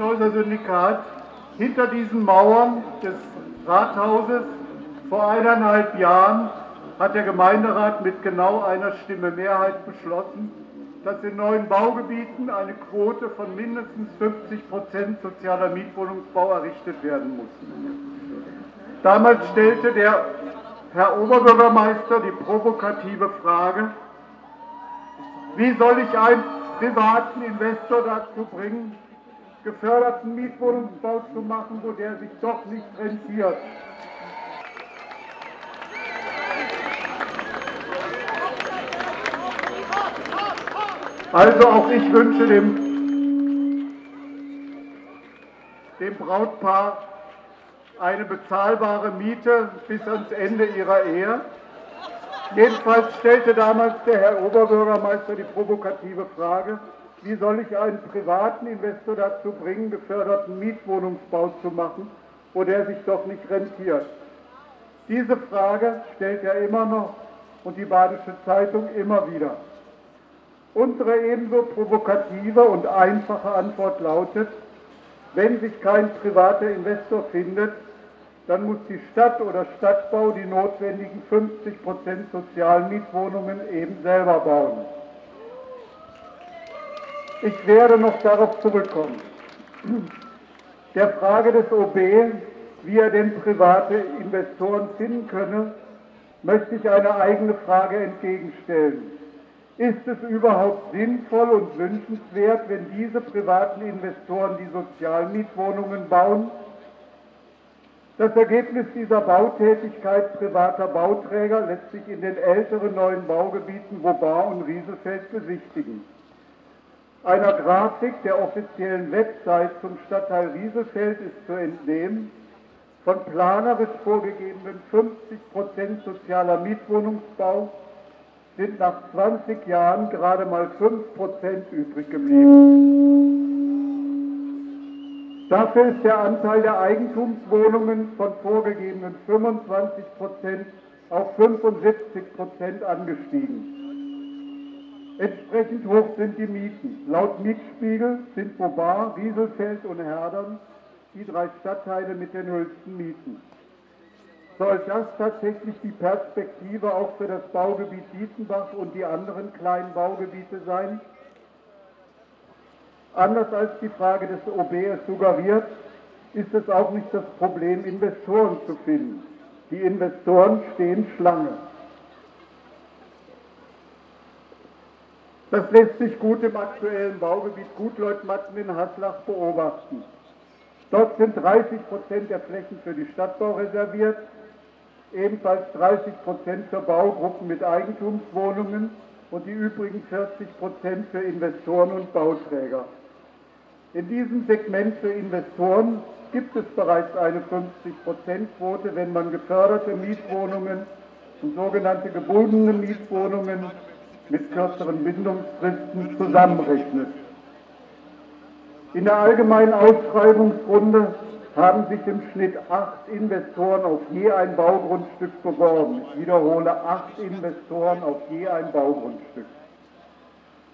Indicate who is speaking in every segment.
Speaker 1: Häuser Syndikat hinter diesen Mauern des Rathauses vor eineinhalb Jahren hat der Gemeinderat mit genau einer Stimme Mehrheit beschlossen, dass in neuen Baugebieten eine Quote von mindestens 50 Prozent sozialer Mietwohnungsbau errichtet werden muss. Damals stellte der Herr Oberbürgermeister die provokative Frage, wie soll ich einen privaten Investor dazu bringen, geförderten Mietwohnungsbau zu machen, wo der sich doch nicht rentiert. Also auch ich wünsche dem, dem Brautpaar eine bezahlbare Miete bis ans Ende ihrer Ehe. Jedenfalls stellte damals der Herr Oberbürgermeister die provokative Frage, wie soll ich einen privaten Investor dazu bringen, geförderten Mietwohnungsbau zu machen, wo der sich doch nicht rentiert? Diese Frage stellt er immer noch und die Badische Zeitung immer wieder. Unsere ebenso provokative und einfache Antwort lautet, wenn sich kein privater Investor findet, dann muss die Stadt oder Stadtbau die notwendigen 50% Sozialmietwohnungen eben selber bauen. Ich werde noch darauf zurückkommen. Der Frage des OB, wie er denn private Investoren finden könne, möchte ich eine eigene Frage entgegenstellen. Ist es überhaupt sinnvoll und wünschenswert, wenn diese privaten Investoren die Sozialmietwohnungen bauen? Das Ergebnis dieser Bautätigkeit privater Bauträger lässt sich in den älteren neuen Baugebieten Wobar und Rieselfeld besichtigen einer Grafik der offiziellen Website zum Stadtteil Rieselfeld ist zu entnehmen, von planerisch vorgegebenen 50% sozialer Mietwohnungsbau sind nach 20 Jahren gerade mal 5% übrig geblieben. Dafür ist der Anteil der Eigentumswohnungen von vorgegebenen 25% auf 75% angestiegen. Entsprechend hoch sind die Mieten. Laut Mietspiegel sind Bobar, Rieselfeld und Herdern die drei Stadtteile mit den höchsten Mieten. Soll das tatsächlich die Perspektive auch für das Baugebiet Dietzenbach und die anderen kleinen Baugebiete sein? Anders als die Frage des OB es suggeriert, ist es auch nicht das Problem, Investoren zu finden. Die Investoren stehen Schlange. Das lässt sich gut im aktuellen Baugebiet Gutleutmatten in Haslach beobachten. Dort sind 30 Prozent der Flächen für die Stadtbau reserviert, ebenfalls 30 Prozent für Baugruppen mit Eigentumswohnungen und die übrigen 40 Prozent für Investoren und Bauträger. In diesem Segment für Investoren gibt es bereits eine 50-Prozent-Quote, wenn man geförderte Mietwohnungen und sogenannte gebundene Mietwohnungen mit kürzeren Bindungsfristen zusammenrechnet. In der allgemeinen Ausschreibungsrunde haben sich im Schnitt acht Investoren auf je ein Baugrundstück beworben. Ich wiederhole, acht Investoren auf je ein Baugrundstück.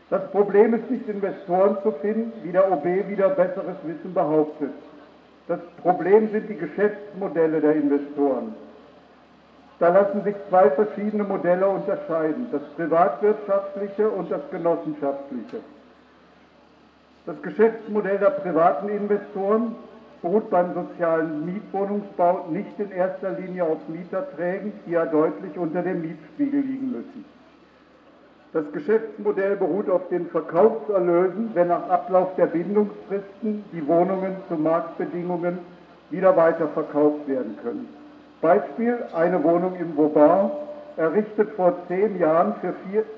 Speaker 1: Das Problem ist nicht, Investoren zu finden, wie der OB wieder besseres Wissen behauptet. Das Problem sind die Geschäftsmodelle der Investoren. Da lassen sich zwei verschiedene Modelle unterscheiden, das privatwirtschaftliche und das genossenschaftliche. Das Geschäftsmodell der privaten Investoren beruht beim sozialen Mietwohnungsbau nicht in erster Linie auf Mieterträgen, die ja deutlich unter dem Mietspiegel liegen müssen. Das Geschäftsmodell beruht auf den Verkaufserlösen, wenn nach Ablauf der Bindungsfristen die Wohnungen zu Marktbedingungen wieder weiterverkauft werden können. Beispiel, eine Wohnung im Vauban, errichtet vor zehn Jahren für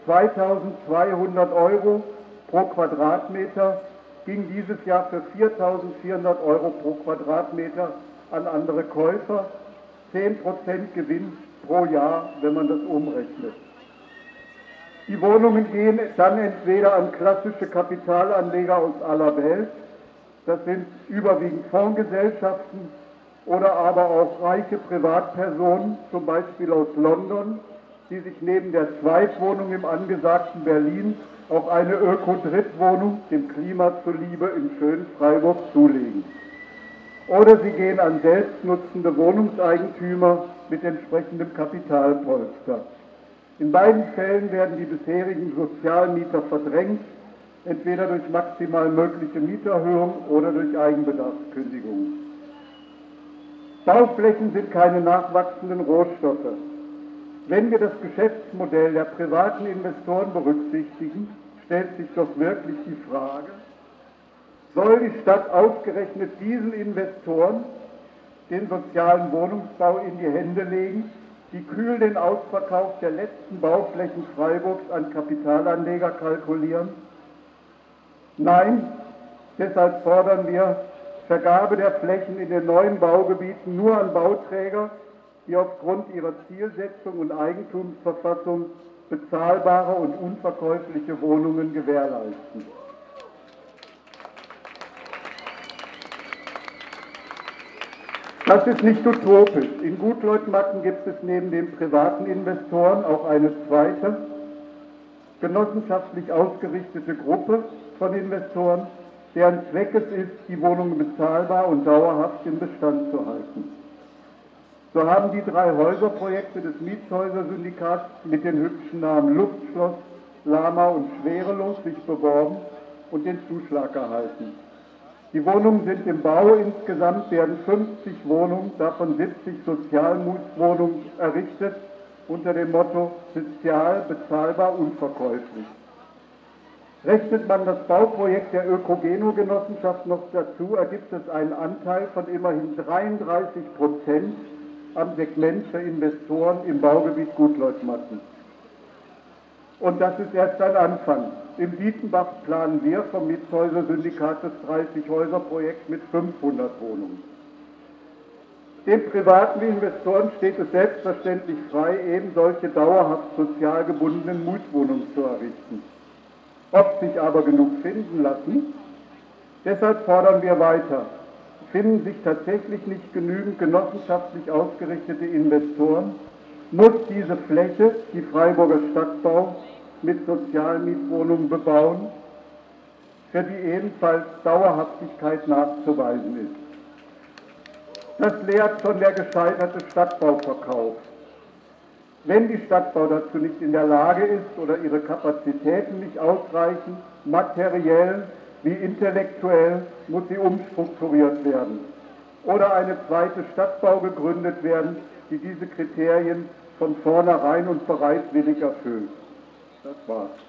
Speaker 1: 2200 Euro pro Quadratmeter, ging dieses Jahr für 4400 Euro pro Quadratmeter an andere Käufer. 10% Gewinn pro Jahr, wenn man das umrechnet. Die Wohnungen gehen dann entweder an klassische Kapitalanleger aus aller Welt, das sind überwiegend Fondsgesellschaften oder aber auch reiche Privatpersonen, zum Beispiel aus London, die sich neben der Zweitwohnung im angesagten Berlin auch eine Öko-Drittwohnung dem Klima zuliebe im schönen Freiburg zulegen. Oder sie gehen an selbstnutzende Wohnungseigentümer mit entsprechendem Kapitalpolster. In beiden Fällen werden die bisherigen Sozialmieter verdrängt, entweder durch maximal mögliche Mieterhöhung oder durch Eigenbedarfskündigung. Bauflächen sind keine nachwachsenden Rohstoffe. Wenn wir das Geschäftsmodell der privaten Investoren berücksichtigen, stellt sich doch wirklich die Frage, soll die Stadt ausgerechnet diesen Investoren den sozialen Wohnungsbau in die Hände legen, die kühl den Ausverkauf der letzten Bauflächen Freiburgs an Kapitalanleger kalkulieren? Nein, deshalb fordern wir Vergabe der Flächen in den neuen Baugebieten nur an Bauträger, die aufgrund ihrer Zielsetzung und Eigentumsverfassung bezahlbare und unverkäufliche Wohnungen gewährleisten. Das ist nicht utopisch. In Gutleutmatten gibt es neben den privaten Investoren auch eine zweite, genossenschaftlich ausgerichtete Gruppe von Investoren, deren Zweck es ist, die Wohnungen bezahlbar und dauerhaft im Bestand zu halten. So haben die drei Häuserprojekte des Mietshäuser-Syndikats mit den hübschen Namen Luftschloss, Lama und Schwerelos sich beworben und den Zuschlag erhalten. Die Wohnungen sind im Bau. Insgesamt werden 50 Wohnungen, davon 70 Sozialwohnungen errichtet unter dem Motto sozial, bezahlbar, unverkäuflich. Rechnet man das Bauprojekt der Ökogeno-Genossenschaft noch dazu, ergibt es einen Anteil von immerhin 33 Prozent am Segment für Investoren im Baugebiet Gutleutmatten. Und das ist erst ein Anfang. Im Dietenbach planen wir vom Mietshäuser-Syndikat das 30-Häuser-Projekt mit 500 Wohnungen. Den privaten Investoren steht es selbstverständlich frei, eben solche dauerhaft sozial gebundenen Mietwohnungen zu errichten. Ob sich aber genug finden lassen, deshalb fordern wir weiter. Finden sich tatsächlich nicht genügend genossenschaftlich ausgerichtete Investoren, muss diese Fläche, die Freiburger Stadtbau, mit Sozialmietwohnungen bebauen, für die ebenfalls Dauerhaftigkeit nachzuweisen ist. Das lehrt schon der gescheiterte Stadtbauverkauf. Wenn die Stadtbau dazu nicht in der Lage ist oder ihre Kapazitäten nicht ausreichen, materiell wie intellektuell, muss sie umstrukturiert werden. Oder eine zweite Stadtbau gegründet werden, die diese Kriterien von vornherein und bereitwillig erfüllt. Das war's.